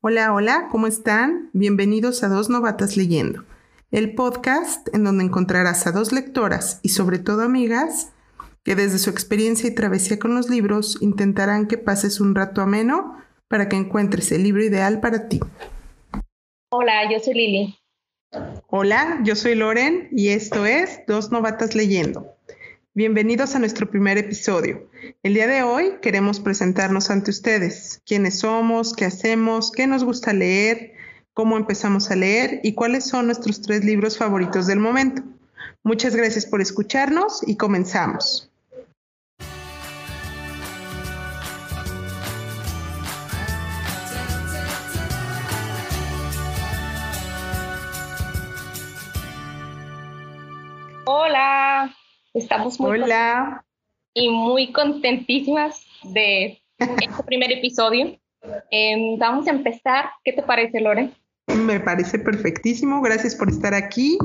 Hola, hola, ¿cómo están? Bienvenidos a Dos Novatas Leyendo, el podcast en donde encontrarás a dos lectoras y sobre todo amigas que desde su experiencia y travesía con los libros intentarán que pases un rato ameno para que encuentres el libro ideal para ti. Hola, yo soy Lili. Hola, yo soy Loren y esto es Dos Novatas Leyendo. Bienvenidos a nuestro primer episodio. El día de hoy queremos presentarnos ante ustedes, quiénes somos, qué hacemos, qué nos gusta leer, cómo empezamos a leer y cuáles son nuestros tres libros favoritos del momento. Muchas gracias por escucharnos y comenzamos. Hola, estamos muy Hola. y muy contentísimas de este primer episodio. Em, vamos a empezar. ¿Qué te parece, Lore? Me parece perfectísimo. Gracias por estar aquí.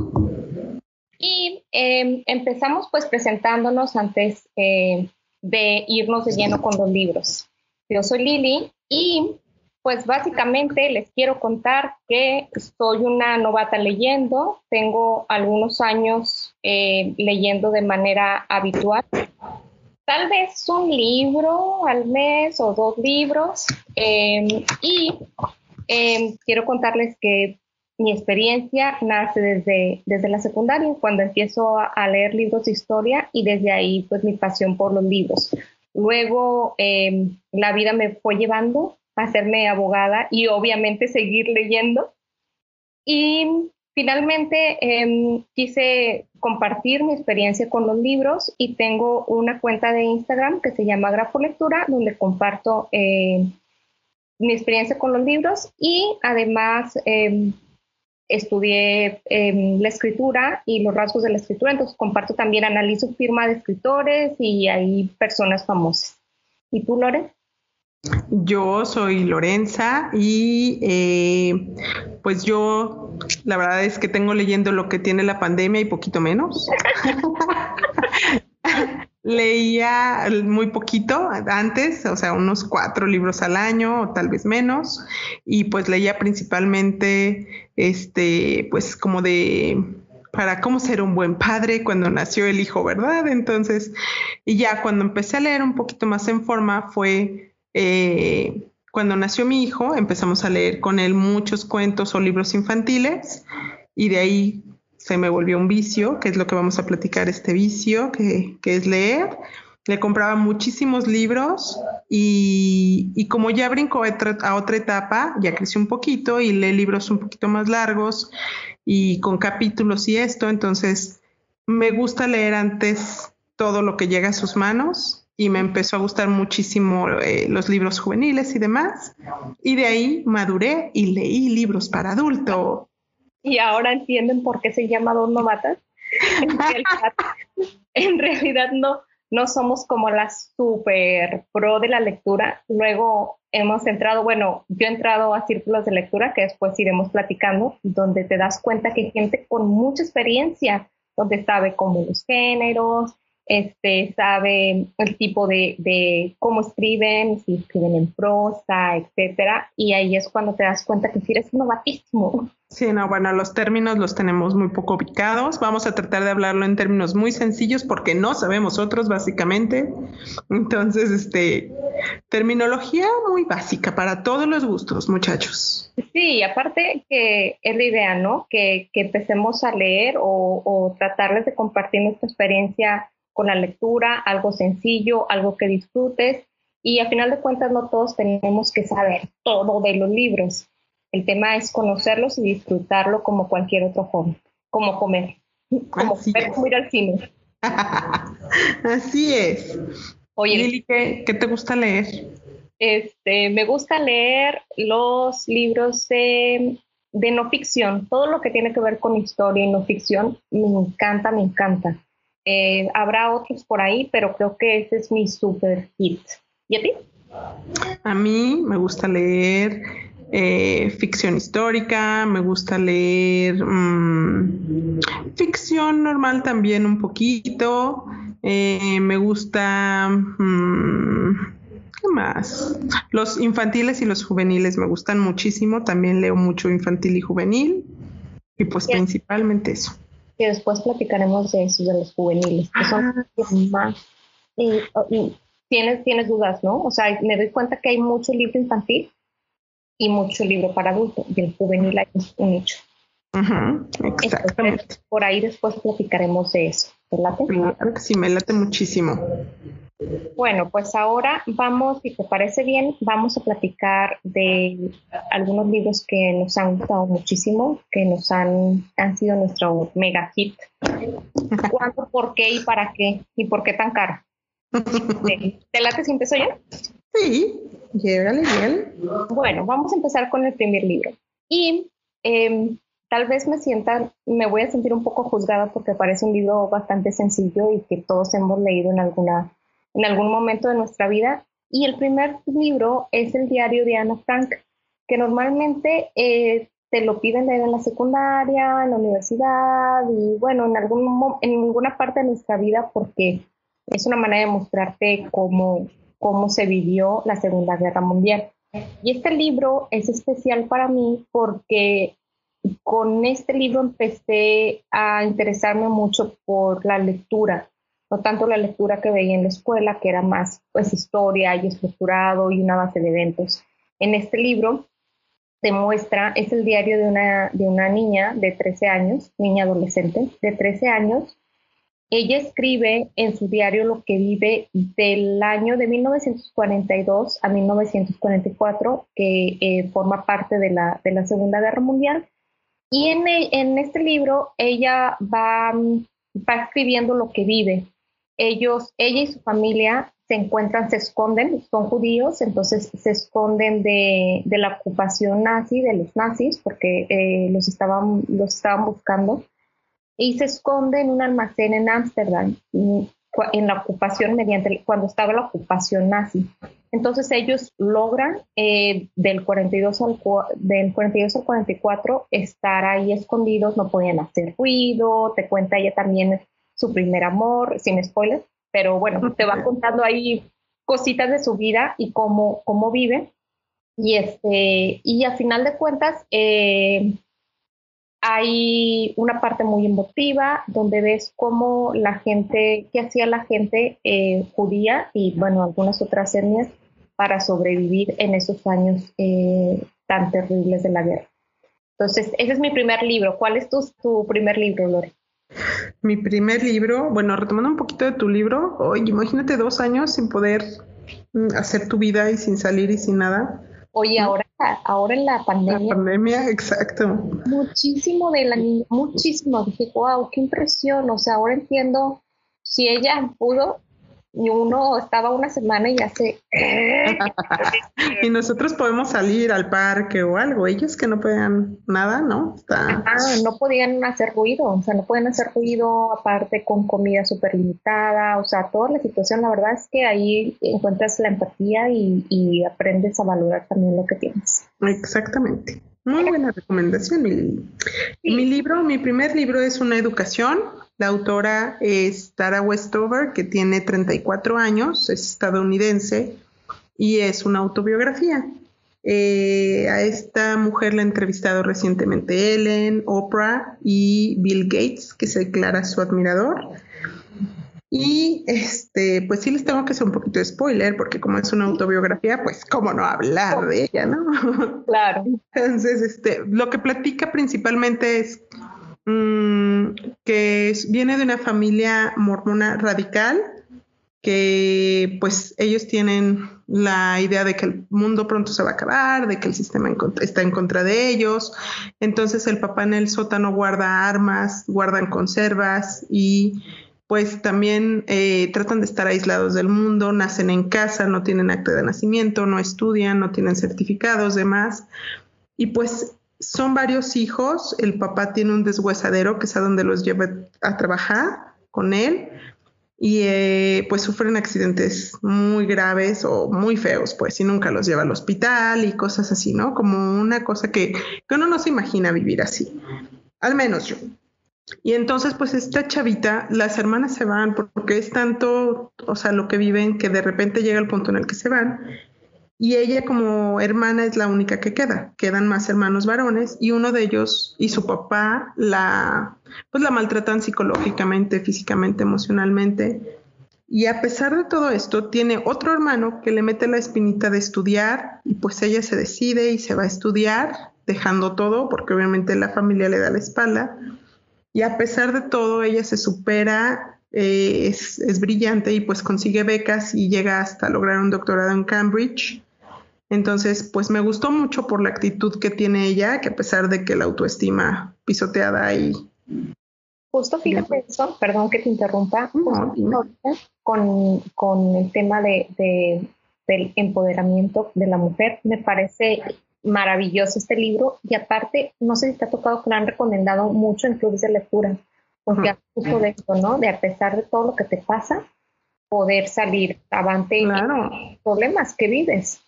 Y em, empezamos pues presentándonos antes eh, de irnos de lleno con los libros. Yo soy Lili y pues básicamente les quiero contar que soy una novata leyendo, tengo algunos años eh, leyendo de manera habitual, tal vez un libro al mes o dos libros, em, y em, quiero contarles que mi experiencia nace desde, desde la secundaria, cuando empiezo a, leer libros de historia y desde ahí pues mi pasión por los libros. Luego la vida me fue llevando hacerme abogada y obviamente seguir leyendo. Y finalmente eh, quise compartir mi experiencia con los libros y tengo una cuenta de Instagram que se llama Grafo Lectura, donde comparto eh, mi experiencia con los libros y además eh, estudié la escritura y los rasgos de la escritura, entonces comparto también, analizo firma de escritores y hay personas famosas. ¿Y tú, Lore? Yo soy Lorenza y eh, pues yo la verdad es que tengo leyendo lo que tiene la pandemia y poquito menos. Leía muy poquito antes, o sea, unos cuatro libros al año o tal vez menos, y pues leía principalmente, este, pues como de para cómo ser un buen padre cuando nació el hijo, ¿verdad? Entonces, y ya cuando empecé a leer un poquito más en forma fue eh, cuando nació mi hijo, empezamos a leer con él muchos cuentos o libros infantiles y de ahí se me volvió un vicio, que es lo que vamos a platicar, este vicio, que, es leer. Le compraba muchísimos libros y, como ya brincó a otra etapa, ya creció un poquito y lee libros un poquito más largos y con capítulos y esto, entonces me gusta leer antes todo lo que llega a sus manos y me empezó a gustar muchísimo eh, los libros juveniles y demás. Y de ahí maduré y leí libros para adulto. Y ahora entienden por qué se llama Dos Novatas. en realidad no, no somos como las super pro de la lectura. Luego hemos entrado, bueno, yo he entrado a círculos de lectura que después iremos platicando, donde te das cuenta que hay gente con mucha experiencia, donde sabe cómo los géneros, este, sabe el tipo de, de, cómo escriben, si escriben en prosa, etcétera, y ahí es cuando te das cuenta que sí eres novatísimo. Sí, no, bueno, los términos los tenemos muy poco ubicados. Vamos a tratar de hablarlo en términos muy sencillos porque no sabemos otros, básicamente. Entonces, este, terminología muy básica para todos los gustos, muchachos. Sí, aparte que es la idea, ¿no? Que, que empecemos a leer o, o tratarles de compartir nuestra experiencia con la lectura, algo sencillo, algo que disfrutes. Y a final de cuentas no todos tenemos que saber todo de los libros. El tema es conocerlos y disfrutarlo como cualquier otro hobby, como comer, como ir al cine. Así es. Oye, Lili, ¿qué, ¿qué, te gusta leer? Este, me gusta leer los libros de, de no ficción, todo lo que tiene que ver con historia y no ficción, me encanta, me encanta. Eh, habrá otros por ahí, pero creo que ese es mi super hit. ¿Y a ti? A mí me gusta leer eh, ficción histórica, me gusta leer mm, ficción normal también un poquito, eh, me gusta mm, ¿Qué más? Los infantiles y los juveniles me gustan muchísimo. También leo mucho infantil y juvenil. Y pues principalmente eso. Y después platicaremos de eso, de los juveniles, que son ah, más. Y, tienes, tienes dudas, ¿no? O sea, me doy cuenta que hay mucho libro infantil y mucho libro para adultos. Y el juvenil hay un nicho. exactamente. por ahí después platicaremos de eso. ¿Te late? Sí, me late muchísimo. Bueno, pues ahora vamos, si te parece bien, vamos a platicar de algunos libros que nos han gustado muchísimo, que nos han, han sido nuestro mega hit. ¿Cuándo, por qué y para qué? ¿Y por qué tan caro? ¿Te late si empiezo yo? Sí, llévale bien. Bueno, vamos a empezar con el primer libro. Y em, tal vez me sienta, me voy a sentir un poco juzgada porque parece un libro bastante sencillo y que todos hemos leído en alguna en algún momento de nuestra vida. Y el primer libro es el diario de Ana Frank, que normalmente eh, te lo piden leer en la secundaria, en la universidad y bueno, en, algún, en ninguna parte de nuestra vida porque es una manera de mostrarte cómo, cómo se vivió la Segunda Guerra Mundial. Y este libro es especial para mí porque con este libro empecé a interesarme mucho por la lectura no tanto la lectura que veía en la escuela, que era más pues historia y estructurado y una base de eventos. En este libro te muestra, es el diario de una, de una niña de 13 años, niña adolescente de 13 años. Ella escribe en su diario lo que vive del año de 1942 a 1944, que eh, forma parte de la, de la Segunda Guerra Mundial. Y en, en este libro ella va, va escribiendo lo que vive, ellos, ella y su familia se encuentran, se esconden, son judíos, entonces se esconden de, de la ocupación nazi, de los nazis, porque eh, los, estaban, los estaban buscando, y se esconde en un almacén en Ámsterdam, en la ocupación, mediante, cuando estaba la ocupación nazi. Entonces ellos logran eh, del, 42 al, del 42 al 44 estar ahí escondidos, no podían hacer ruido, te cuenta ella también su primer amor, sin spoilers, pero bueno, te va contando ahí cositas de su vida y cómo, cómo vive. Y, este, y a final de cuentas, eh, hay una parte muy emotiva donde ves cómo la gente, qué hacía la gente eh, judía y bueno, algunas otras etnias para sobrevivir en esos años eh, tan terribles de la guerra. Entonces, ese es mi primer libro. ¿Cuál es tu, tu primer libro, Lore? Mi primer libro, bueno, retomando un poquito de tu libro, oye, imagínate dos años sin poder mm, hacer tu vida y sin salir y sin nada. Oye, ahora, ahora en la pandemia. La pandemia, exacto. Muchísimo de la niña, muchísimo. Dije, wow, qué impresión. O sea, ahora entiendo si ella pudo, y uno estaba una semana y ya se... y nosotros podemos salir al parque o algo, ellos que no podían nada, ¿no? Ah, no podían hacer ruido, o sea, no pueden hacer ruido aparte con comida súper limitada, o sea, toda la situación, la verdad es que ahí encuentras la empatía y, y aprendes a valorar también lo que tienes. Exactamente. Muy buena recomendación, mi, mi libro, mi primer libro es una educación la autora es Tara Westover, que tiene 34 años, es estadounidense y es una autobiografía. Eh, a esta mujer la ha entrevistado recientemente Ellen, Oprah y Bill Gates, que se declara su admirador. Y este, pues sí les tengo que hacer un poquito de spoiler, porque como es una autobiografía, pues cómo no hablar de ella, ¿no? Claro. Entonces, este, lo que platica principalmente es Mm, que viene de una familia mormona radical, que pues ellos tienen la idea de que el mundo pronto se va a acabar, de que el sistema está en contra de ellos. Entonces el papá en el sótano guarda armas, guardan conservas y pues también eh, tratan de estar aislados del mundo, nacen en casa, no tienen acta de nacimiento, no estudian, no tienen certificados, demás. Y pues son varios hijos, el papá tiene un deshuesadero que es a donde los lleva a trabajar con él y eh, pues sufren accidentes muy graves o muy feos, pues, y nunca los lleva al hospital y cosas así, ¿no? Como una cosa que, que uno no se imagina vivir así, al menos yo. Y entonces, pues esta chavita, las hermanas se van porque es tanto, o sea, lo que viven que de repente llega el punto en el que se van. Y ella como hermana es la única que queda. Quedan más hermanos varones y uno de ellos y su papá la, pues la maltratan psicológicamente, físicamente, emocionalmente. Y a pesar de todo esto, tiene otro hermano que le mete la espinita de estudiar y pues ella se decide y se va a estudiar, dejando todo porque obviamente la familia le da la espalda y a pesar de todo, ella se supera, eh, es, brillante y pues consigue becas y llega hasta lograr un doctorado en Cambridge. Entonces, pues me gustó mucho por la actitud que tiene ella, que a pesar de que la autoestima pisoteada y... Justo fíjate eso, perdón que te interrumpa, con, con, el tema de, de, del empoderamiento de la mujer, me parece maravilloso este libro y aparte, no sé si te ha tocado que lo han recomendado mucho en clubes de lectura, porque uh justo de esto, ¿no? De a pesar de todo lo que te pasa, poder salir avante claro. los problemas que vives.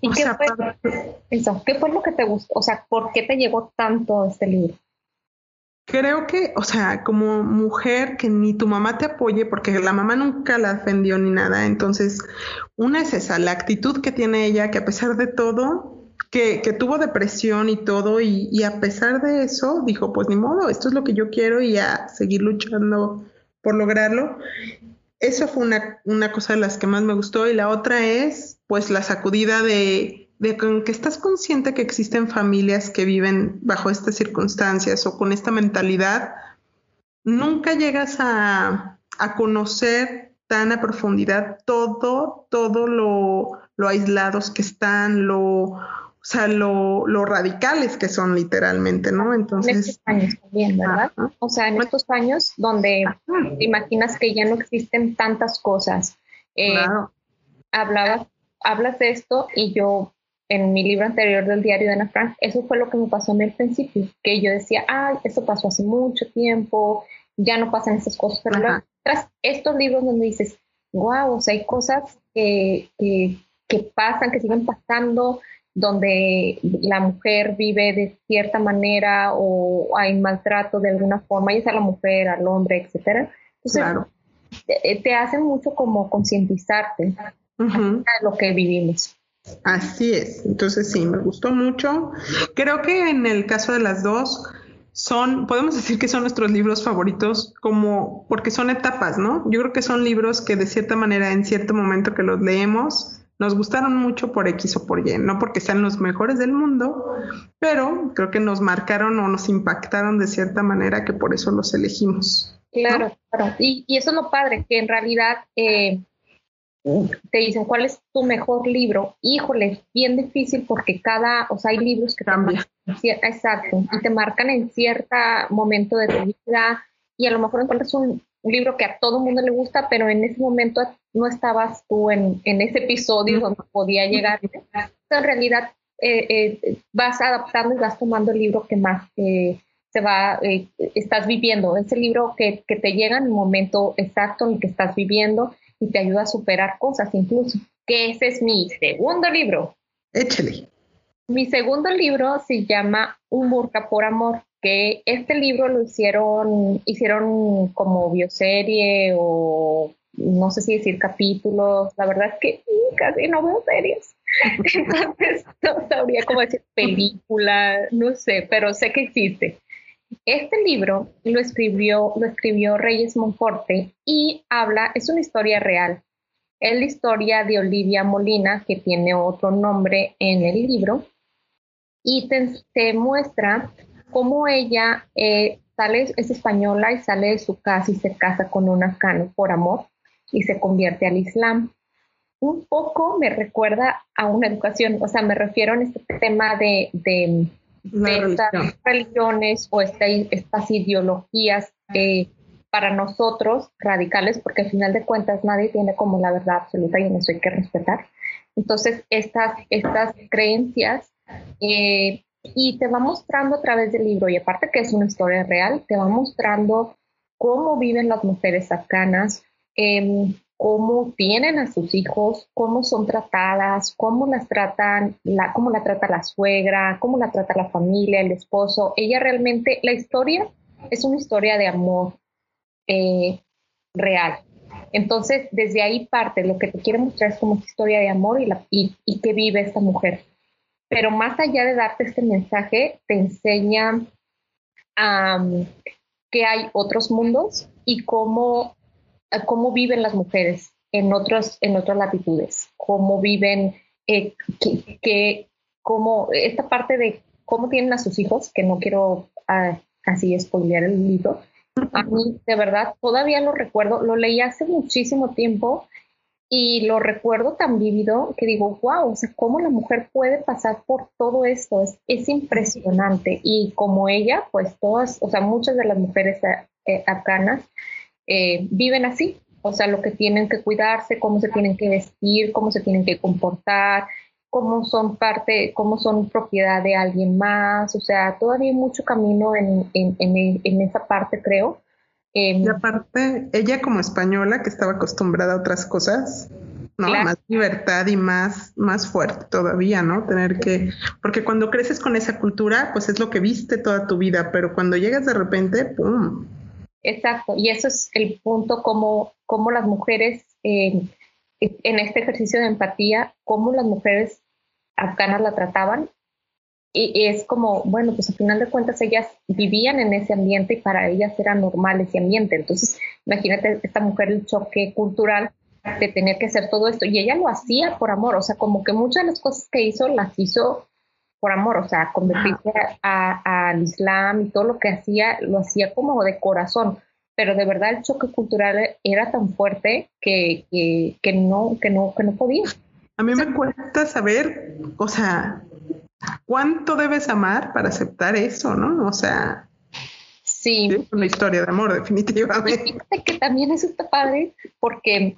¿Y qué, fue, eso, qué fue lo que te gustó? O sea, ¿por qué te llegó tanto este libro? Creo que, o sea, como mujer que ni tu mamá te apoye, porque la mamá nunca la defendió ni nada, entonces, una es esa, la actitud que tiene ella, que a pesar de todo, que, tuvo depresión y todo, y, a pesar de eso, dijo, pues ni modo, esto es lo que yo quiero y a seguir luchando por lograrlo. Eso fue una, una cosa de las que más me gustó. Y la otra es, pues, la sacudida de, que estás consciente que existen familias que viven bajo estas circunstancias o con esta mentalidad, nunca llegas a, a conocer tan a profundidad todo, todo lo, lo aislados que están, lo, o sea, lo, lo, radicales que son literalmente, ¿no? Entonces. En estos años también, ¿verdad? O sea, en estos años donde te imaginas que ya no existen tantas cosas. Eh, claro. hablabas, hablas de esto y yo en mi libro anterior del diario de Ana Frank, eso fue lo que me pasó en el principio, que yo decía, ay, esto pasó hace mucho tiempo, ya no pasan esas cosas, pero luego, tras estos libros donde dices, wow, o sea, hay cosas que, que, que pasan, que siguen pasando, donde la mujer vive de cierta manera o hay maltrato de alguna forma, ya sea la mujer, al hombre, etcétera. Entonces, te, hace mucho como concientizarte de lo que vivimos. Así es, entonces sí, me gustó mucho. Creo que en el caso de las dos son, podemos decir que son nuestros libros favoritos como porque son etapas, ¿no? Yo creo que son libros que de cierta manera en cierto momento que los leemos nos gustaron mucho por X o por Y, no porque sean los mejores del mundo, pero creo que nos marcaron o nos impactaron de cierta manera que por eso los elegimos. Claro, claro. Y, eso es lo padre, que en realidad eh, te dicen cuál es tu mejor libro. Híjole, bien difícil porque cada, o sea, hay libros que cambian. Exacto, y te marcan en cierto momento de tu vida y a lo mejor encuentras un, un libro que a todo el mundo le gusta, pero en ese momento no estabas tú en, en ese episodio donde podía llegar. en realidad eh, eh, vas adaptando y vas tomando el libro que más eh, se va, estás viviendo, ese libro que, que, te llega en el momento exacto en el que estás viviendo y te ayuda a superar cosas incluso. Que ese es mi segundo libro. Échale. Mi segundo libro se llama Un burka por amor que este libro lo hicieron, hicieron como bioserie o no sé si decir capítulos, la verdad es que casi no veo series. Entonces no sabría cómo decir película, no sé, pero sé que existe. Este libro lo escribió, lo escribió Reyes Monforte y habla, es una historia real. Es la historia de Olivia Molina, que tiene otro nombre en el libro, y te muestra cómo ella eh, sale, es española y sale de su casa y se casa con un afgano por amor y se convierte al Islam. Un poco me recuerda a una educación, o sea, me refiero a este tema de, de, estas religiones o estas ideologías eh, para nosotros radicales, porque al final de cuentas nadie tiene como la verdad absoluta y en eso hay que respetar. Entonces, estas, estas creencias eh, y te va mostrando a través del libro, y aparte que es una historia real, te va mostrando cómo viven las mujeres afganas, em, cómo tienen a sus hijos, cómo son tratadas, cómo las tratan, la, cómo la trata la suegra, cómo la trata la familia, el esposo. Ella realmente, la historia es una historia de amor eh, real. Entonces, desde ahí parte, lo que te quiere mostrar es como historia de amor y, la, y, que vive esta mujer. Pero más allá de darte este mensaje, te enseña que hay otros mundos y cómo, cómo viven las mujeres en, otros, en otras latitudes, cómo viven, eh, que, cómo, esta parte de cómo tienen a sus hijos, que no quiero ah, así spoilear el libro, a mí de verdad todavía lo recuerdo, lo leí hace muchísimo tiempo y lo recuerdo tan vívido que digo, wow, o sea, cómo la mujer puede pasar por todo esto, es, es impresionante. Y como ella, pues todas, o sea, muchas de las mujeres eh, eh, afganas eh, viven así, o sea, lo que tienen que cuidarse, cómo se tienen que vestir, cómo se tienen que comportar, cómo son parte, cómo son propiedad de alguien más, o sea, todavía hay mucho camino en, en, en, esa parte, creo. Em, y aparte, ella como española, que estaba acostumbrada a otras cosas, ¿no? Más libertad y más, más fuerte todavía, ¿no? Tener que, porque cuando creces con esa cultura, pues es lo que viste toda tu vida, pero cuando llegas de repente, ¡pum! Exacto, y eso es el punto como, como las mujeres eh, en este ejercicio de empatía, cómo las mujeres afganas la trataban. Y, es como, bueno, pues al final de cuentas ellas vivían en ese ambiente y para ellas era normal ese ambiente. Entonces, imagínate esta mujer el choque cultural de tener que hacer todo esto. Y ella lo hacía por amor, o sea, como que muchas de las cosas que hizo las hizo por amor, o sea, convertirse al Islam y todo lo que hacía, lo hacía como de corazón pero de verdad el choque cultural era tan fuerte que, que, no, que, no, que no podía. A mí me cuesta saber, o sea, cuánto debes amar para aceptar eso, ¿no? O sea, sí. Es una historia de amor, definitivamente. fíjate que también eso está padre porque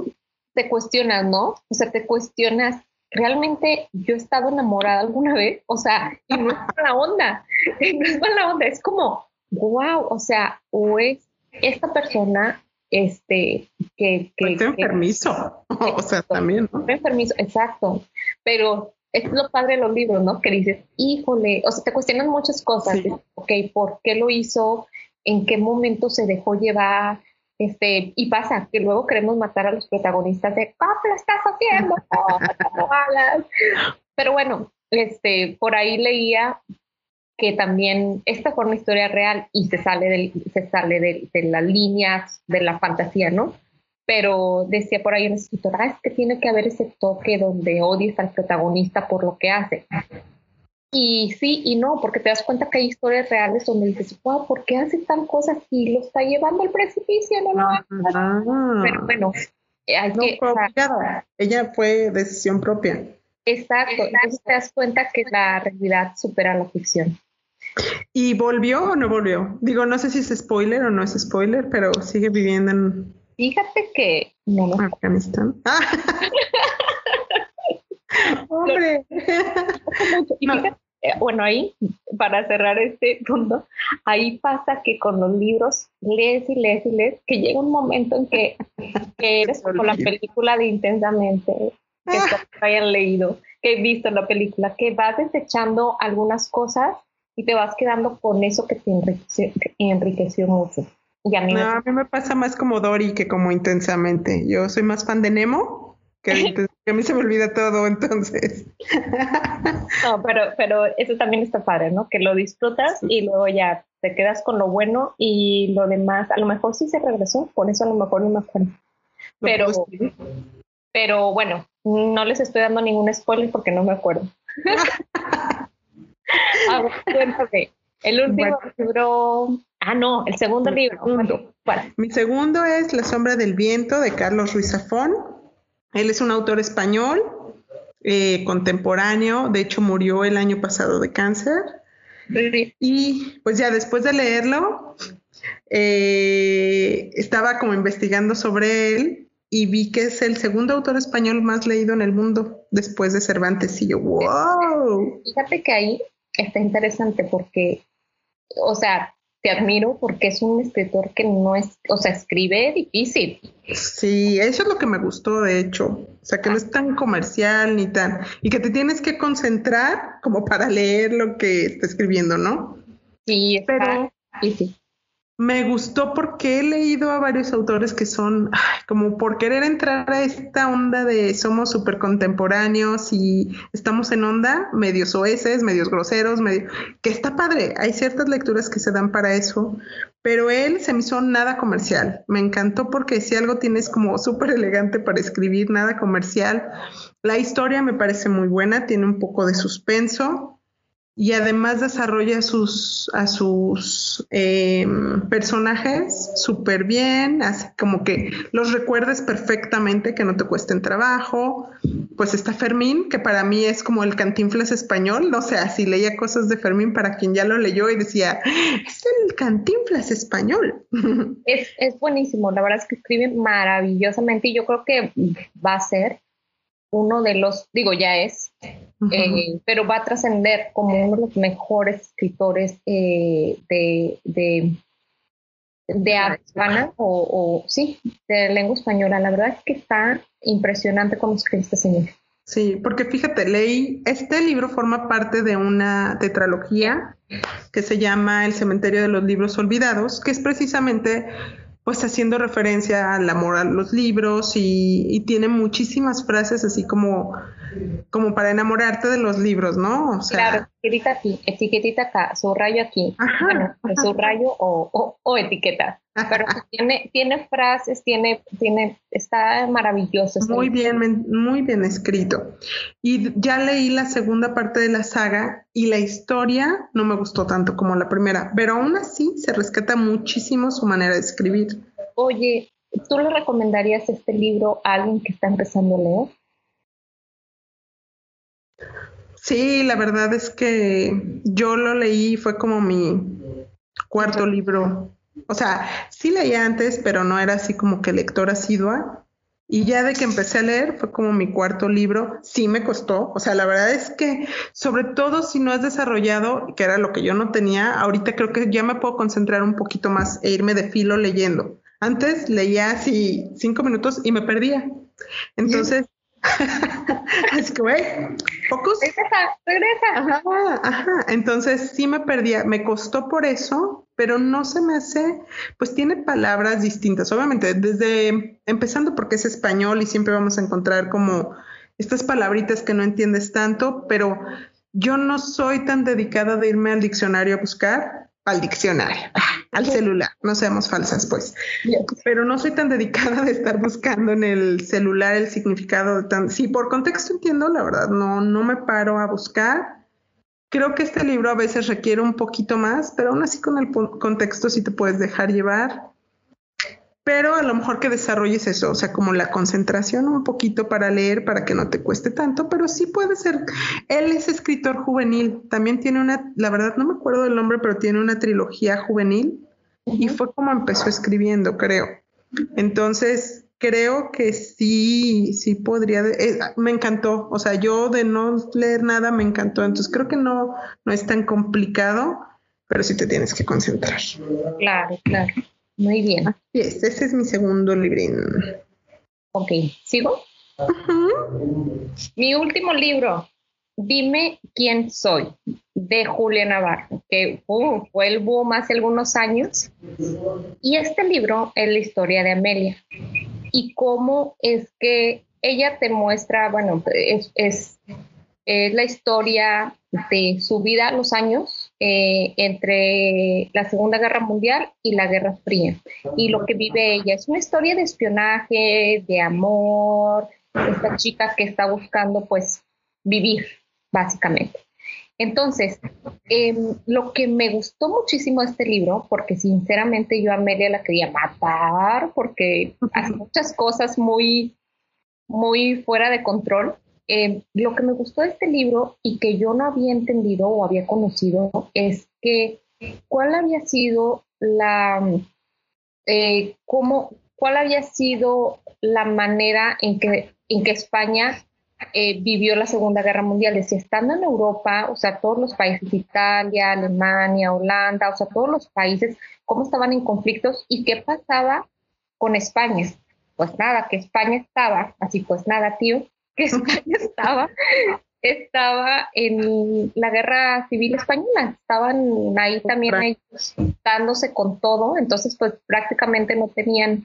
te cuestionas, ¿no? O sea, te cuestionas, ¿realmente yo he estado enamorada alguna vez? O sea, y no es mala onda, no es mala onda, es como, wow, o sea, o es esta persona este que, que, está enfermizo o sea también ¿no? enfermizo exacto pero es lo padre de los libros no que dices híjole o sea te cuestionan muchas cosas ok por qué lo hizo en qué momento se dejó llevar este y pasa que luego queremos matar a los protagonistas de cómo lo estás haciendo pero bueno este por ahí leía que también esta fue una historia real y se sale, del, se sale de, de las líneas de la fantasía, ¿no? Pero decía por ahí una escritora, ah, es que tiene que haber ese toque donde odies al protagonista por lo que hace. Y sí y no, porque te das cuenta que hay historias reales donde dices, wow, ¿por qué hace tal cosa si lo está llevando al precipicio? No, no, ah. Pero bueno, hay que... Ella fue decisión propia. Exacto, entonces te das cuenta que la realidad supera la ficción. ¿Y volvió o no volvió? Digo, no sé si es spoiler o no es spoiler, pero sigue viviendo en. Fíjate que no lo Afganistán. Ah. Hombre. Eh, bueno, ahí, para cerrar este punto, ahí pasa que con los libros lees y lees y lees, que llega un momento en que, que eres como la película de Intensamente, que ah. hayan leído, que he visto en la película, que vas desechando algunas cosas y te vas quedando con eso que te enriqueció, mucho. Y a mí, no, a mí me pasa más como Dory que como intensamente. Yo soy más fan de Nemo que, a mí se me olvida todo, entonces. no, pero, pero eso también está padre, ¿no? Que lo disfrutas y luego ya te quedas con lo bueno y lo demás, a lo mejor sí se regresó, por eso a lo mejor no me acuerdo. Pero, pero bueno, no les estoy dando ningún spoiler porque no me acuerdo. Ah, el último libro. Ah, no, el segundo libro. Mi segundo es La sombra del viento de Carlos Ruiz Zafón. Él es un autor español, eh, contemporáneo. De hecho, murió el año pasado de cáncer. Y pues ya después de leerlo, eh, estaba como investigando sobre él y vi que es el segundo autor español más leído en el mundo después de Cervantes. Y yo, wow. Fíjate que ahí está interesante porque, o sea, te admiro porque es un escritor que no es, o sea, escribe difícil. Sí, eso es lo que me gustó, de hecho. O sea, que no es tan comercial ni tan. Y que te tienes que concentrar como para leer lo que está escribiendo, ¿no? Sí, pero. Sí, me gustó porque he leído a varios autores que son como por querer entrar a esta onda de somos súper contemporáneos y estamos en onda, medios soeces, medios groseros, medio, que está padre. Hay ciertas lecturas que se dan para eso, pero él se me hizo nada comercial. Me encantó porque si algo tienes como súper elegante para escribir, nada comercial. La historia me parece muy buena, tiene un poco de suspenso y además desarrolla sus, a sus eh, personajes súper bien, así como que los recuerdes perfectamente, que no te cuesten trabajo. Pues está Fermín, que para mí es como el cantinflas español, no sé, así leía cosas de Fermín para quien ya lo leyó y decía, es el cantinflas español. Es, es buenísimo, la verdad es que escribe maravillosamente y yo creo que va a ser uno de los, digo, ya es, eh, pero va a trascender como uno de los mejores escritores eh, de, de, de hispana o, sí, de lengua española. La verdad es que está impresionante cómo escribe este señor. Sí, porque fíjate, leí, este libro forma parte de una tetralogía que se llama El cementerio de los libros olvidados, que es precisamente pues haciendo referencia al amor a los libros y, tiene muchísimas frases así como, como para enamorarte de los libros, ¿no? O sea, claro, etiquetita aquí, etiquetita acá, subrayo aquí, bueno, subrayo o, o, etiqueta. Pero tiene, tiene frases, tiene, tiene, está maravilloso. Muy bien, muy bien escrito. Y ya leí la segunda parte de la saga y la historia no me gustó tanto como la primera, pero aún así se rescata muchísimo su manera de escribir. Oye, ¿tú le recomendarías este libro a alguien que está empezando a leer? Sí, la verdad es que yo lo leí, fue como mi cuarto libro o sea, sí leía antes, pero no era así como que lectora asidua. Y ya de que empecé a leer, fue como mi cuarto libro, sí me costó. O sea, la verdad es que, sobre todo si no has desarrollado, que era lo que yo no tenía, ahorita creo que ya me puedo concentrar un poquito más e irme de filo leyendo. Antes leía así cinco minutos y me perdía. Entonces, Así que, güey, focus. Regresa, regresa. Ajá, ajá. Entonces sí me perdía, me costó por eso, pero no se me hace, pues tiene palabras distintas. Obviamente, desde empezando porque es español y siempre vamos a encontrar como estas palabritas que no entiendes tanto, pero yo no soy tan dedicada de irme al diccionario a buscar al diccionario, al celular, no seamos falsas pues. Pero no soy tan dedicada de estar buscando en el celular el significado de tan... Sí, por contexto entiendo, la verdad, no, no me paro a buscar. Creo que este libro a veces requiere un poquito más, pero aún así con el contexto sí te puedes dejar llevar pero a lo mejor que desarrolles eso, o sea, como la concentración un poquito para leer, para que no te cueste tanto, pero sí puede ser. Él es escritor juvenil, también tiene una, la verdad no me acuerdo del nombre, pero tiene una trilogía juvenil y fue como empezó escribiendo, creo. Entonces, creo que sí, sí podría, eh, me encantó, o sea, yo de no leer nada me encantó, entonces creo que no, no es tan complicado, pero sí te tienes que concentrar. Claro, claro. Muy bien. Así es, ese es mi segundo librín. Ok, ¿sigo? Mi último libro, Dime quién soy, de Julia Navarro, que uh, fue el boom hace algunos años. Y este libro es la historia de Amelia y cómo es que ella te muestra, bueno, es, es, es la historia de su vida a los años eh, entre la Segunda Guerra Mundial y la Guerra Fría y lo que vive ella. Es una historia de espionaje, de amor, esta chica que está buscando pues vivir, básicamente. Entonces, em, lo que me gustó muchísimo de este libro, porque sinceramente yo a Amelia la quería matar, porque hace muchas cosas muy, muy fuera de control, eh, lo que me gustó de este libro y que yo no había entendido o había conocido es que cuál había sido la, eh, cómo, cuál había sido la manera en que, en que España eh, vivió la Segunda Guerra Mundial. Decía, estando en Europa, o sea, todos los países, Italia, Alemania, Holanda, o sea, todos los países, cómo estaban en conflictos y qué pasaba con España. Pues nada, que España estaba, así pues nada, tío, que España estaba estaba en la guerra civil española, estaban ahí también ellos dándose con todo, entonces pues prácticamente no tenían,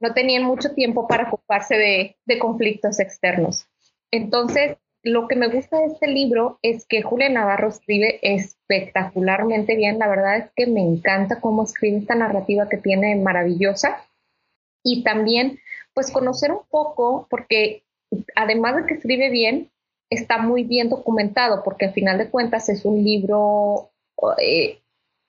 no tenían mucho tiempo para ocuparse de, de conflictos externos. Entonces, lo que me gusta de este libro es que Julia Navarro escribe espectacularmente bien. La verdad es que me encanta cómo escribe esta narrativa que tiene maravillosa. Y también, pues, conocer un poco, porque además de que escribe bien, está muy bien documentado, porque al final de cuentas es un libro eh,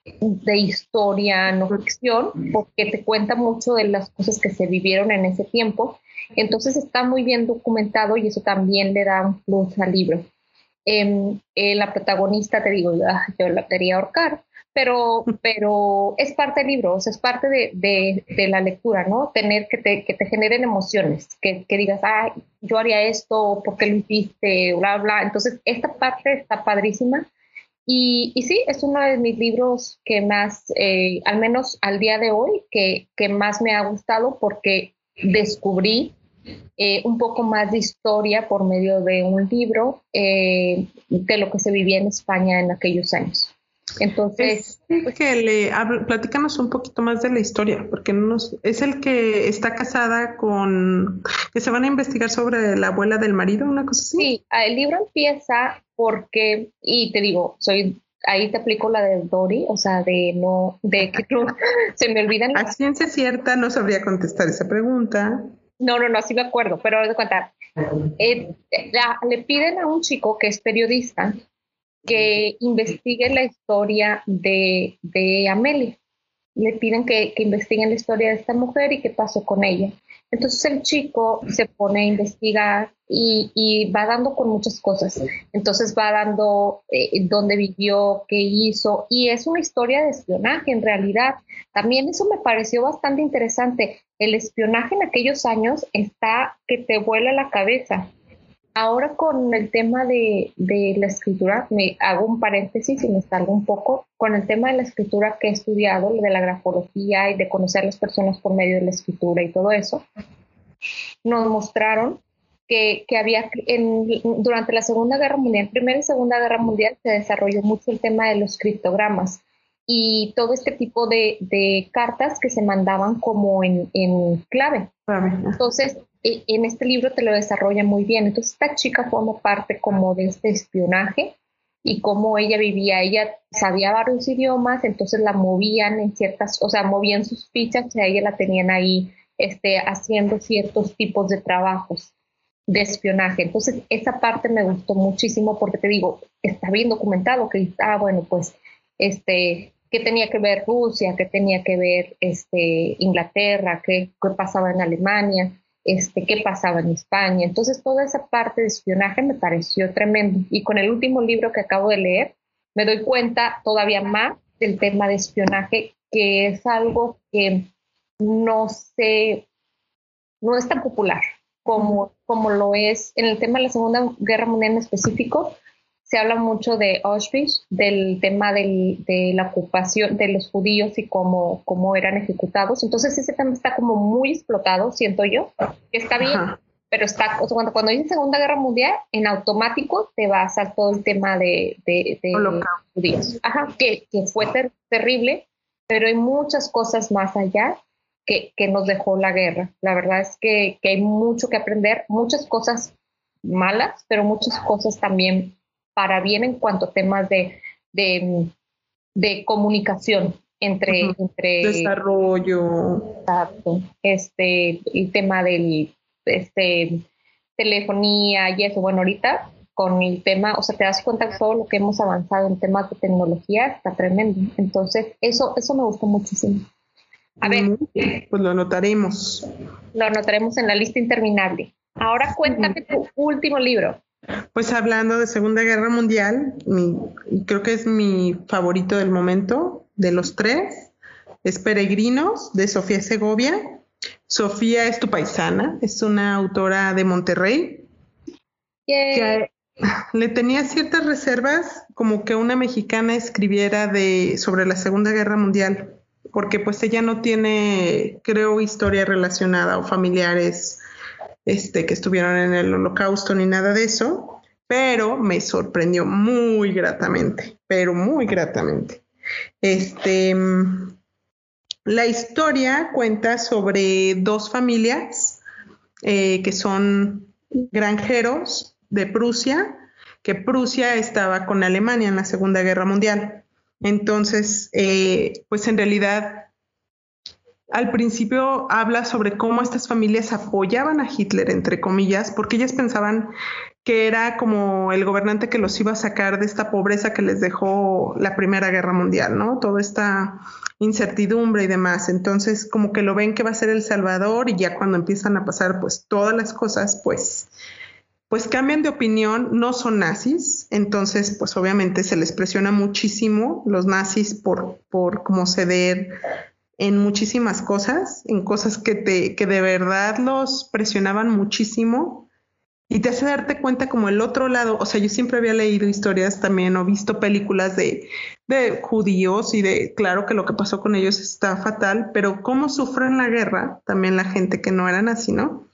de historia, no ficción, porque te cuenta mucho de las cosas que se vivieron en ese tiempo entonces está muy bien documentado y eso también le da un plus al libro. Em, eh, la protagonista, te digo, yo la quería ahorcar, pero, pero es parte del libro, o sea, es parte de, de, la lectura, ¿no? Tener que te, que te generen emociones, que, que digas, ah, yo haría esto, ¿por qué lo hiciste? Bla, bla. Entonces, esta parte está padrísima. Y, y sí, es uno de mis libros que más, eh, al menos al día de hoy, que, que más me ha gustado porque descubrí eh, un poco más de historia por medio de un libro eh, de lo que se vivía en España en aquellos años. Entonces, es que le platícanos un poquito más de la historia, porque no nos, es el que está casada con, que se van a investigar sobre la abuela del marido, una cosa así. Sí, ah, el libro empieza porque, y te digo, soy ahí te aplico la de Dory, o sea, de no, de que se me olvidan. A ciencia cierta no sabría contestar esa pregunta. No, no, no, sí me acuerdo, pero de contar. Eh, le piden a un chico que es periodista que investigue la historia de, de Amelia. Le piden que, que investiguen la historia de esta mujer y qué pasó con ella. Entonces el chico se pone a investigar y, va dando con muchas cosas. Entonces va dando eh, dónde vivió, qué hizo, y es una historia de espionaje en realidad. También eso me pareció bastante interesante. El espionaje en aquellos años está que te vuela la cabeza. Ahora con el tema de, la escritura, me hago un paréntesis y me salgo un poco, con el tema de la escritura que he estudiado, de la grafología y de conocer a las personas por medio de la escritura y todo eso, nos mostraron que, que había en, durante la Segunda Guerra Mundial, Primera y Segunda Guerra Mundial, se desarrolló mucho el tema de los criptogramas y todo este tipo de, de cartas que se mandaban como en, en clave. Entonces, e, en este libro te lo desarrolla muy bien. Entonces, esta chica forma parte como de este espionaje y cómo ella vivía. Ella sabía varios idiomas, entonces la movían en ciertas, o sea, movían sus fichas y a ella la tenían ahí este, haciendo ciertos tipos de trabajos de espionaje. Entonces, esa parte me gustó muchísimo porque te digo, está bien documentado que, ah, bueno, pues, este, qué tenía que ver Rusia, qué tenía que ver este, Inglaterra, qué, pasaba en Alemania este, qué pasaba en España. Entonces, toda esa parte de espionaje me pareció tremendo. Y con el último libro que acabo de leer, me doy cuenta todavía más del tema de espionaje, que es algo que no sé, no es tan popular como, como lo es en el tema de la Segunda Guerra Mundial en específico se habla mucho de Auschwitz, del tema de la ocupación de los judíos y cómo, cómo eran ejecutados. Entonces ese tema está como muy explotado, siento yo, que está bien, pero está, cuando, cuando dice Segunda Guerra Mundial, en automático te vas a todo el tema de, de, judíos. Ajá, que, que fue terrible, pero hay muchas cosas más allá que, que, nos dejó la guerra. La verdad es que, que hay mucho que aprender, muchas cosas malas, pero muchas cosas también para bien en cuanto a temas de, de, comunicación entre, entre desarrollo. Exacto, este el tema del este telefonía y eso. Bueno ahorita con el tema o sea te das cuenta de todo lo que hemos avanzado en temas de tecnología está tremendo. Entonces eso eso me gustó muchísimo. A ver. Pues lo anotaremos. Lo anotaremos en la lista interminable. Ahora cuéntame tu último libro pues hablando de Segunda Guerra Mundial, y creo que es mi favorito del momento, de los tres, es Peregrinos, de Sofía Segovia. Sofía es tu paisana, es una autora de Monterrey, que le tenía ciertas reservas como que una mexicana escribiera de, sobre la Segunda Guerra Mundial, porque pues ella no tiene, creo, historia relacionada o familiares este, que estuvieron en el holocausto ni nada de eso. pero me sorprendió muy gratamente, pero muy gratamente. Este, la historia cuenta sobre dos familias eh, que son granjeros de Prusia, que Prusia estaba con Alemania en la Segunda Guerra Mundial. Entonces, eh, pues en realidad, al principio habla sobre cómo estas familias apoyaban a Hitler, entre comillas, porque ellas pensaban que era como el gobernante que los iba a sacar de esta pobreza que les dejó la Primera Guerra Mundial, ¿no? Toda esta incertidumbre y demás. Entonces, como que lo ven que va a ser el Salvador y ya cuando empiezan a pasar pues todas las cosas, pues pues cambian de opinión, no son nazis, entonces pues obviamente se les presiona muchísimo los nazis por, por como ceder en muchísimas cosas, en cosas que, te, que de verdad los presionaban muchísimo y te hace darte cuenta como el otro lado, o sea, yo siempre había leído historias también o visto películas de, de judíos y de, claro que lo que pasó con ellos está fatal, pero cómo sufren la guerra también la gente que no era nazi, ¿no?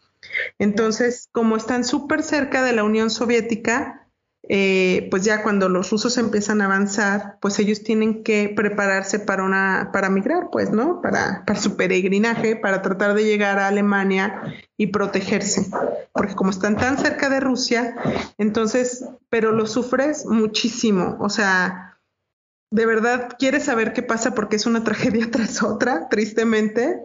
Entonces, como están súper cerca de la Unión Soviética, eh, pues ya cuando los rusos empiezan a avanzar, pues ellos tienen que prepararse para una, para migrar, pues, ¿no? Para, para su peregrinaje, para tratar de llegar a Alemania y protegerse, porque como están tan cerca de Rusia, entonces, pero lo sufres muchísimo, o sea, de verdad quieres saber qué pasa porque es una tragedia tras otra, tristemente,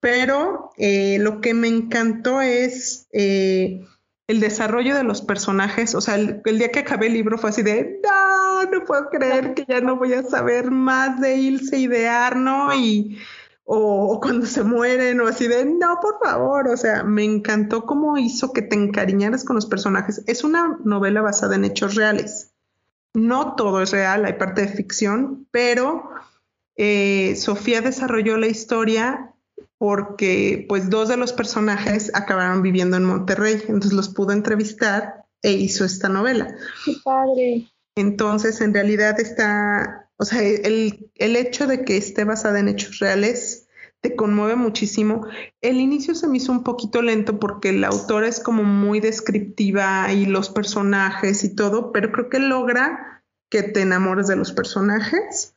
pero eh, lo que me encantó es... Eh, el desarrollo de los personajes, o sea, el, día que acabé el libro fue así de, no, no puedo creer que ya no voy a saber más de Ilse y de Arno y o, cuando se mueren o así de, no, por favor, o sea, me encantó cómo hizo que te encariñaras con los personajes. Es una novela basada en hechos reales. No todo es real, hay parte de ficción, pero eh, Sofía desarrolló la historia porque pues dos de los personajes acabaron viviendo en Monterrey, entonces los pudo entrevistar e hizo esta novela. Qué padre. Entonces, en realidad está, o sea, el, el hecho de que esté basada en hechos reales te conmueve muchísimo. El inicio se me hizo un poquito lento porque la autora es como muy descriptiva y los personajes y todo, pero creo que logra que te enamores de los personajes.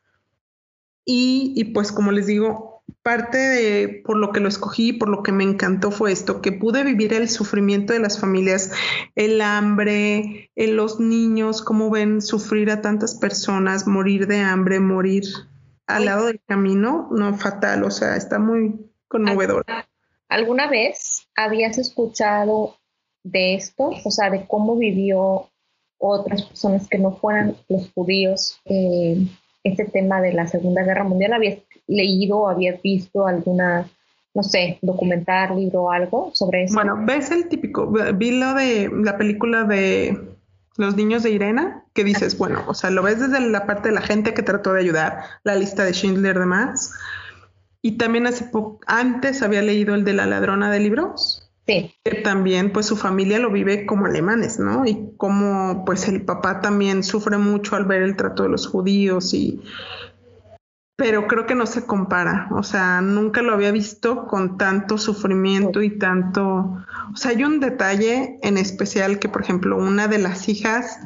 Y, y pues como les digo, parte de por lo que lo escogí, por lo que me encantó fue esto, que pude vivir el sufrimiento de las familias, el hambre, en los niños, cómo ven sufrir a tantas personas, morir de hambre, morir al lado del camino, no fatal, o sea, está muy conmovedor. ¿Alguna vez habías escuchado de esto? O sea, de cómo vivió otras personas que no fueran los judíos eh, este tema de la Segunda Guerra Mundial. ¿Habías leído o habías visto alguna, no sé, documental, libro o algo sobre eso? Bueno, ves el típico, vi lo de la película de Los niños de Irena, que dices, bueno, o sea, lo ves desde la parte de la gente que trató de ayudar, la lista de Schindler demás. Y también hace poco, antes había leído el de la ladrona de libros. Sí. Que también, pues su familia lo vive como alemanes, ¿no? Y como, pues el papá también sufre mucho al ver el trato de los judíos y, pero creo que no se compara, o sea, nunca lo había visto con tanto sufrimiento y tanto, o sea, hay un detalle en especial que, por ejemplo, una de las hijas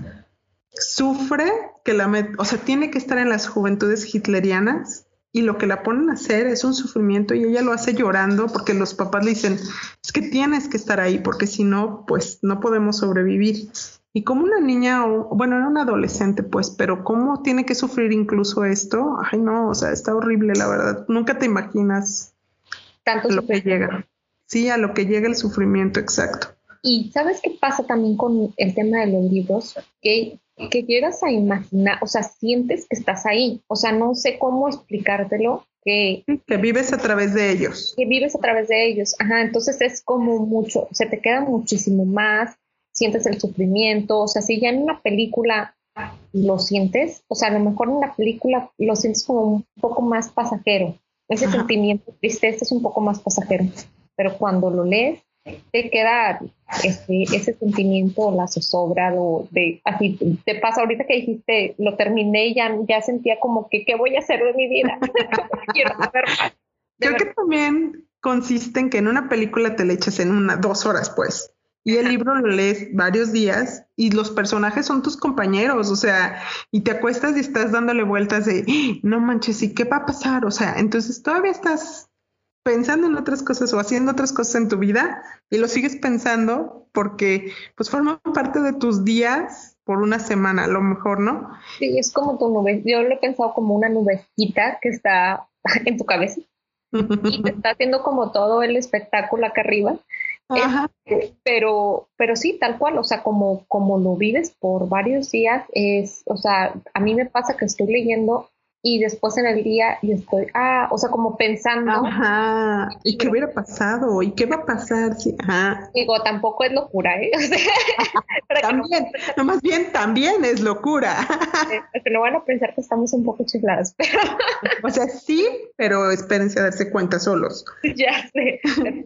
sufre que la, o sea, tiene que estar en las juventudes hitlerianas y lo que la ponen a hacer es un sufrimiento y ella lo hace llorando porque los papás le dicen, es que tienes que estar ahí porque si no, pues no podemos sobrevivir. Y como una niña, bueno, era una adolescente, pues, pero cómo tiene que sufrir incluso esto, ay no, o sea, está horrible, la verdad. Nunca te imaginas Tanto lo que llega. Sí, a lo que llega el sufrimiento, exacto. Y sabes qué pasa también con el tema de los libros, que, que llegas a imaginar, o sea, sientes que estás ahí, o sea, no sé cómo explicártelo, que, que vives a través de ellos. Que vives a través de ellos, ajá, entonces es como mucho, se te queda muchísimo más, sientes el sufrimiento, o sea, si ya en una película lo sientes, o sea, a lo mejor en la película lo sientes como un poco más pasajero, ese sentimiento de tristeza es un poco más pasajero, pero cuando lo lees, te queda este, ese sentimiento, la zozobra, de, así te pasa ahorita que dijiste, lo terminé y ya, ya sentía como que, ¿qué voy a hacer de mi vida? Quiero saber Creo que también consiste en que en una película te le echas en una, dos horas, pues Y el libro lo lees varios días y los personajes son tus compañeros, o sea, y te acuestas y estás dándole vueltas de, no manches, ¿y qué va a pasar? O sea, entonces todavía estás pensando en otras cosas o haciendo otras cosas en tu vida y lo sigues pensando porque pues forman parte de tus días por una semana, a lo mejor, ¿no? Sí, es como tu nube. Yo lo he pensado como una nubecita que está en tu cabeza y te está haciendo como todo el espectáculo acá arriba. Este, pero, pero sí, tal cual, o sea, como, como lo vives por varios días, es, o sea, a mí me pasa que estoy leyendo y después en el día y estoy, ah, o sea, como pensando. Ajá, ¿y qué hubiera pasado? ¿Y qué va a pasar? Sí, ajá. Digo, tampoco es locura, ¿eh? también, no, más bien también es locura. Porque no van a pensar que estamos un poco chifladas, pero... O sea, sí, pero espérense a darse cuenta solos. Ya sé,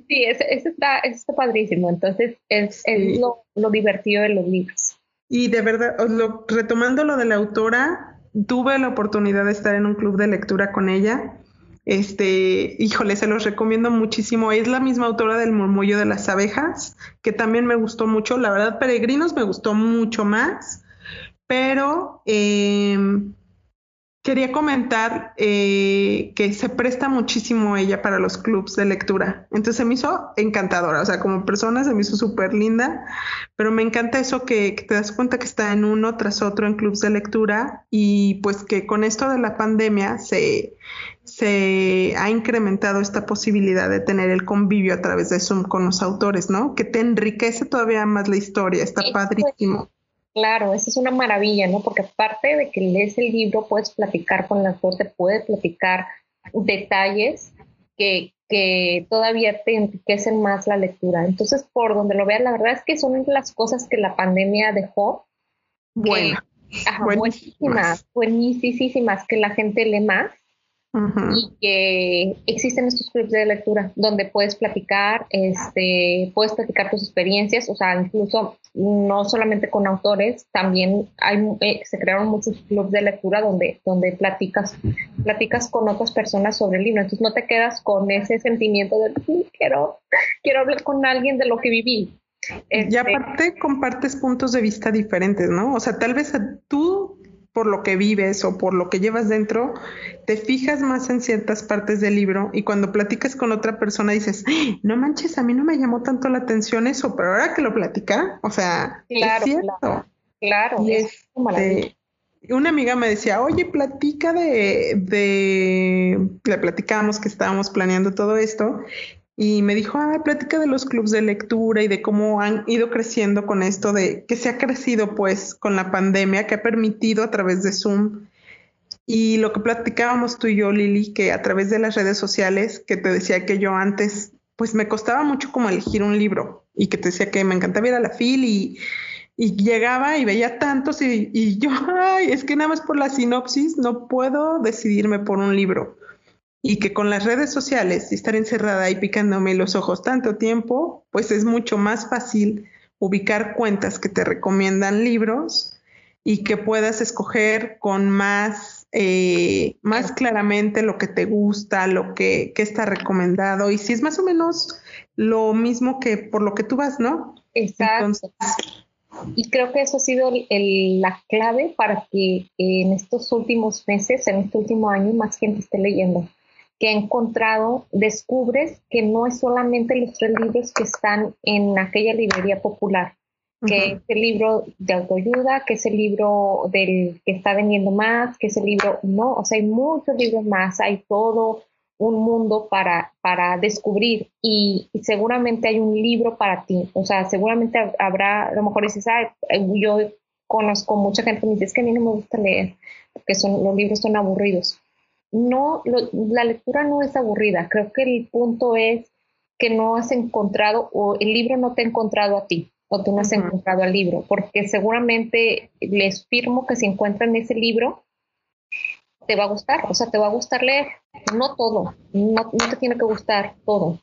sí, eso, está, está padrísimo, entonces es, es lo, lo divertido de los libros. Y de verdad, lo, retomando lo de la autora, tuve la oportunidad de estar en un club de lectura con ella. Este, híjole, se los recomiendo muchísimo. Es la misma autora del Murmullo de las Abejas, que también me gustó mucho. La verdad, Peregrinos me gustó mucho más, pero eh, Quería comentar eh, que se presta muchísimo ella para los clubs de lectura. Entonces se me hizo encantadora, o sea, como persona se me hizo súper linda, pero me encanta eso que, te das cuenta que está en uno tras otro en clubs de lectura y pues que con esto de la pandemia se, se ha incrementado esta posibilidad de tener el convivio a través de Zoom con los autores, ¿no? Que te enriquece todavía más la historia, está padrísimo. Claro, eso es una maravilla, ¿no? Porque aparte de que lees el libro, puedes platicar con la autor, te puede platicar detalles que, que todavía te enriquecen más la lectura. Entonces, por donde lo veas, la verdad es que son las cosas que la pandemia dejó. Bueno, buenísimas, buenísimas, que la gente lee más y que existen estos clubes de lectura donde puedes platicar, este, puedes platicar tus experiencias, o sea, incluso no solamente con autores, también hay, eh, se crearon muchos clubes de lectura donde, donde platicas, platicas con otras personas sobre el libro, entonces no te quedas con ese sentimiento de quiero, quiero hablar con alguien de lo que viví. y este aparte compartes puntos de vista diferentes, ¿no? O sea, tal vez tú por lo que vives o por lo que llevas dentro, te fijas más en ciertas partes del libro y cuando platicas con otra persona dices, no manches, a mí no me llamó tanto la atención eso, pero ahora que lo platica, o sea, claro, es cierto. Claro, y es, este, una amiga me decía, oye, platica de, de, le platicamos que estábamos planeando todo esto y me dijo, ah, plática de los clubes de lectura y de cómo han ido creciendo con esto de que se ha crecido pues con la pandemia que ha permitido a través de Zoom y lo que platicábamos tú y yo, Lili, que a través de las redes sociales, que te decía que yo antes, pues me costaba mucho como elegir un libro y que te decía que me encantaba ir a la fil y, y llegaba y veía tantos y, y yo, ay, es que nada más por la sinopsis no puedo decidirme por un libro y que con las redes sociales y estar encerrada y picándome los ojos tanto tiempo, pues es mucho más fácil ubicar cuentas que te recomiendan libros y que puedas escoger con más, eh, más claramente lo que te gusta, lo que, está recomendado y si es más o menos lo mismo que por lo que tú vas, ¿no? Exacto. y creo que eso ha sido la clave para que en estos últimos meses, en este último año, más gente esté leyendo que he encontrado, descubres que no es solamente los tres libros que están en aquella librería popular, que es el libro de autoayuda, que es el libro del que está vendiendo más, que es el libro, no, o sea, hay muchos libros más, hay todo un mundo para, para descubrir y, seguramente hay un libro para ti, o sea, seguramente habrá, a lo mejor dices, ah, yo conozco mucha gente que me dice, es que a mí no me gusta leer, porque son, los libros son aburridos no, la lectura no es aburrida. Creo que el punto es que no has encontrado o el libro no te ha encontrado a ti o tú no has encontrado al libro, porque seguramente les firmo que si encuentran ese libro, te va a gustar, o sea, te va a gustar leer, no todo, no, te tiene que gustar todo.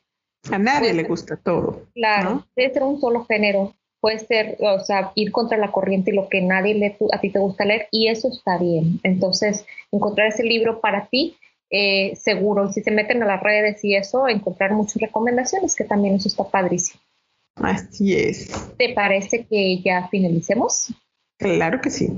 A nadie le gusta todo. Claro, debe ser un solo género, puede ser, o sea, ir contra la corriente y lo que nadie lee, a ti te gusta leer, y eso está bien. Entonces, encontrar ese libro para ti, eh, seguro, y si se meten a las redes y eso, encontrar muchas recomendaciones, que también eso está padrísimo. Así es. ¿Te parece que ya finalicemos? Claro que sí.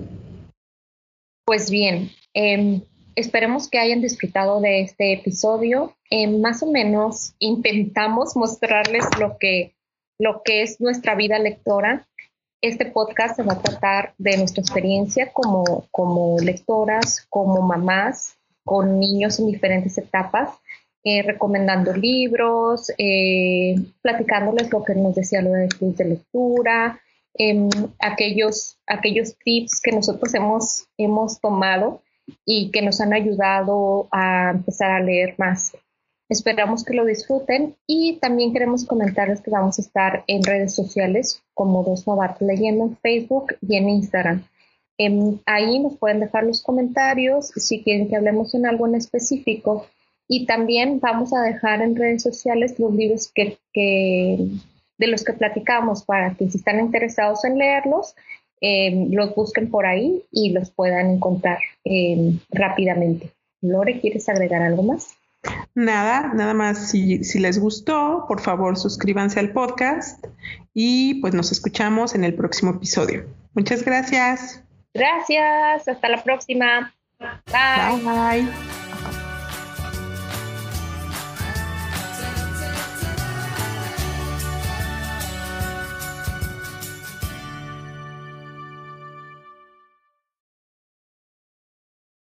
Pues bien, em, esperemos que hayan disfrutado de este episodio. Em, más o menos intentamos mostrarles lo que, lo que es nuestra vida lectora. Este podcast se va a tratar de nuestra experiencia como, como lectoras, como mamás, con niños en diferentes etapas eh, recomendando libros, eh, platicándoles lo que nos decía lo de club de lectura, em, aquellos, aquellos tips que nosotros hemos, hemos tomado y que nos han ayudado a empezar a leer más. Esperamos que lo disfruten y también queremos comentarles que vamos a estar en redes sociales como Dos Novatos Leyendo en Facebook y en Instagram. Em, ahí nos pueden dejar los comentarios si quieren que hablemos en algo en específico y también vamos a dejar en redes sociales los libros que, de los que platicamos para que si están interesados en leerlos, eh, los busquen por ahí y los puedan encontrar eh, rápidamente. Lore, ¿quieres agregar algo más? Nada, nada más. Si, si les gustó, por favor suscríbanse al podcast y pues nos escuchamos en el próximo episodio. Muchas gracias. Gracias, hasta la próxima. Bye. Bye.